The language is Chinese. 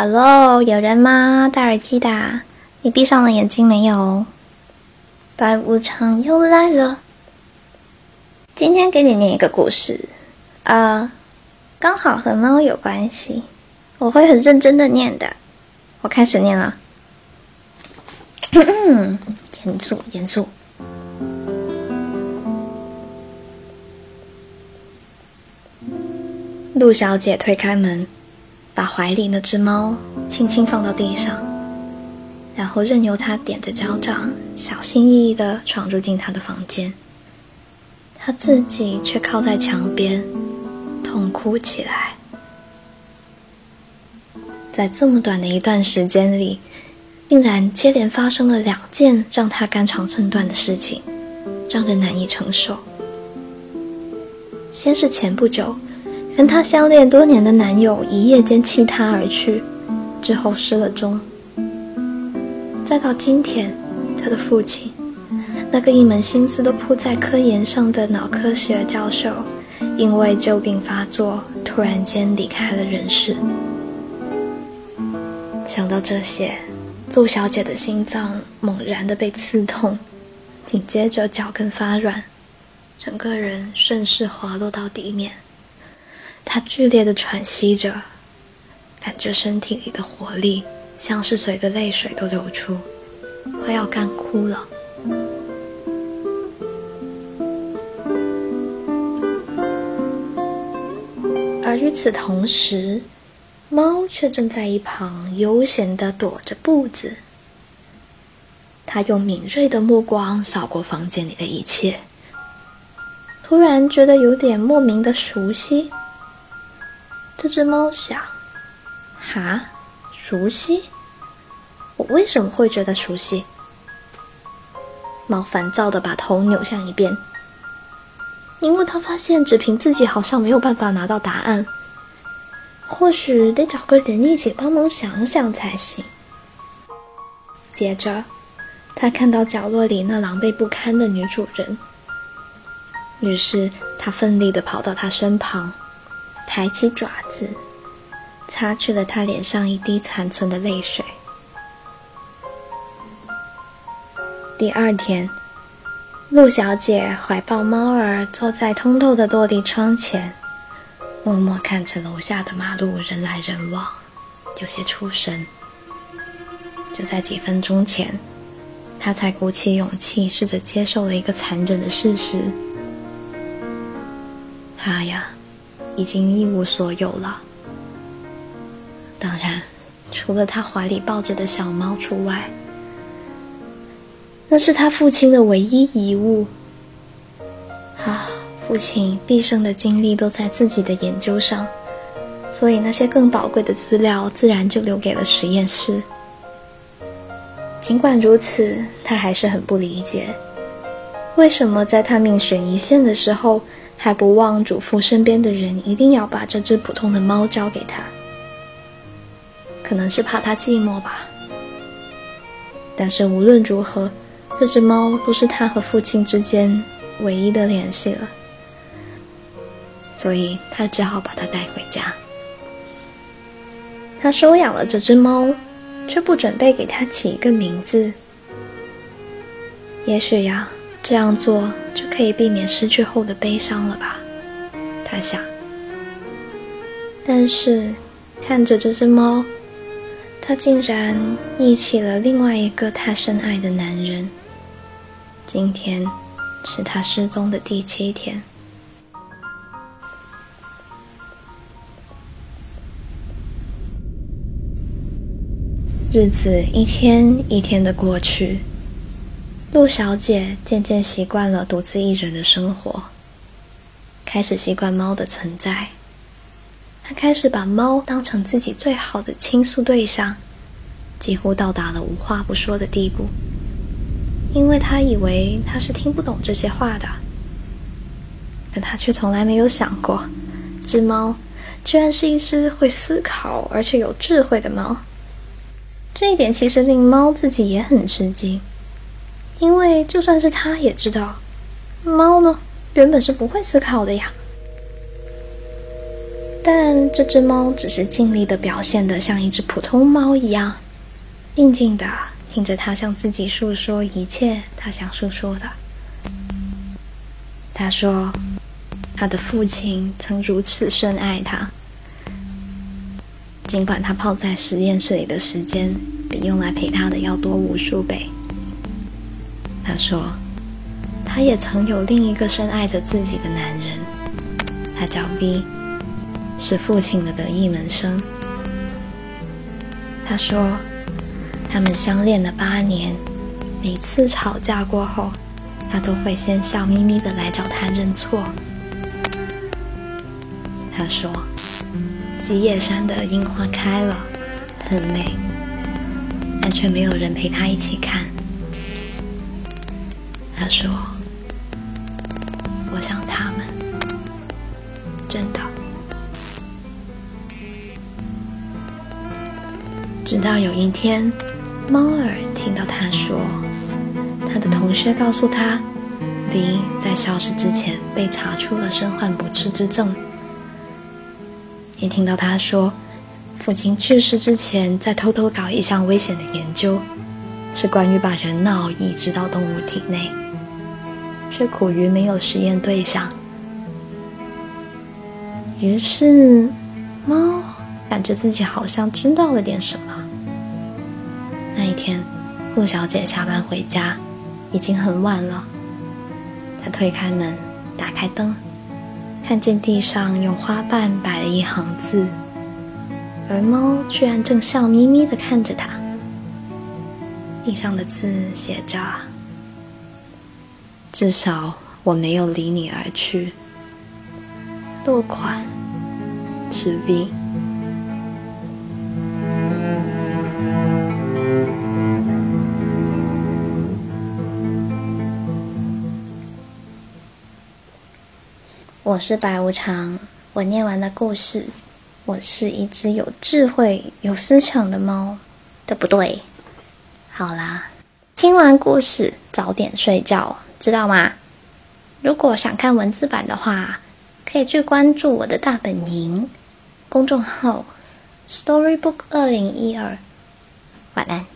Hello，有人吗？戴耳机的，你闭上了眼睛没有？白无常又来了。今天给你念一个故事，啊，刚好和猫有关系，我会很认真的念的。我开始念了，严肃严肃。陆小姐推开门，把怀里那只猫轻轻放到地上，然后任由它踮着脚掌，小心翼翼地闯入进他的房间。他自己却靠在墙边，痛哭起来。在这么短的一段时间里，竟然接连发生了两件让他肝肠寸断的事情，让人难以承受。先是前不久，跟她相恋多年的男友一夜间弃她而去，之后失了踪。再到今天，她的父亲。那个一门心思都扑在科研上的脑科学教授，因为旧病发作，突然间离开了人世。想到这些，陆小姐的心脏猛然的被刺痛，紧接着脚跟发软，整个人顺势滑落到地面。他剧烈的喘息着，感觉身体里的活力像是随着泪水都流出，快要干枯了。而与此同时，猫却正在一旁悠闲的踱着步子。它用敏锐的目光扫过房间里的一切，突然觉得有点莫名的熟悉。这只猫想：“哈，熟悉？我为什么会觉得熟悉？”猫烦躁地把头扭向一边。因为他发现，只凭自己好像没有办法拿到答案，或许得找个人一起帮忙想想才行。接着，他看到角落里那狼狈不堪的女主人，于是他奋力地跑到她身旁，抬起爪子，擦去了她脸上一滴残存的泪水。第二天。陆小姐怀抱猫儿，坐在通透的落地窗前，默默看着楼下的马路人来人往，有些出神。就在几分钟前，她才鼓起勇气，试着接受了一个残忍的事实：她呀，已经一无所有了。当然，除了他怀里抱着的小猫除外。那是他父亲的唯一遗物。啊，父亲毕生的精力都在自己的研究上，所以那些更宝贵的资料自然就留给了实验室。尽管如此，他还是很不理解，为什么在他命悬一线的时候，还不忘嘱咐身边的人一定要把这只普通的猫交给他？可能是怕他寂寞吧。但是无论如何。这只猫都是他和父亲之间唯一的联系了，所以他只好把它带回家。他收养了这只猫，却不准备给它起一个名字。也许呀，这样做就可以避免失去后的悲伤了吧？他想。但是看着这只猫，他竟然忆起了另外一个他深爱的男人。今天是他失踪的第七天，日子一天一天的过去，陆小姐渐渐习惯了独自一人的生活，开始习惯猫的存在。她开始把猫当成自己最好的倾诉对象，几乎到达了无话不说的地步。因为她以为他是听不懂这些话的，可她却从来没有想过，只猫居然是一只会思考而且有智慧的猫。这一点其实令猫自己也很吃惊，因为就算是它也知道，猫呢原本是不会思考的呀。但这只猫只是尽力的表现的像一只普通猫一样，静静的听着它向自己诉说一切它想诉说的。他说，他的父亲曾如此深爱他，尽管他泡在实验室里的时间比用来陪他的要多无数倍。他说，他也曾有另一个深爱着自己的男人，他叫 V，是父亲的得意门生。他说，他们相恋了八年，每次吵架过后。他都会先笑眯眯的来找他认错。他说：“吉野山的樱花开了，很美，但却没有人陪他一起看。”他说：“我想他们，真的。”直到有一天，猫儿听到他说。他的同学告诉他，V 在消失之前被查出了身患不治之症。也听到他说，父亲去世之前在偷偷搞一项危险的研究，是关于把人脑移植到动物体内，却苦于没有实验对象。于是，猫感觉自己好像知道了点什么。那一天，陆小姐下班回家。已经很晚了。她推开门，打开灯，看见地上用花瓣摆了一行字，而猫居然正笑眯眯的看着她。地上的字写着：“至少我没有离你而去。”落款是 V。我是白无常，我念完的故事，我是一只有智慧、有思想的猫，对不对？好啦，听完故事早点睡觉，知道吗？如果想看文字版的话，可以去关注我的大本营公众号 “Storybook 二零一二”。晚安。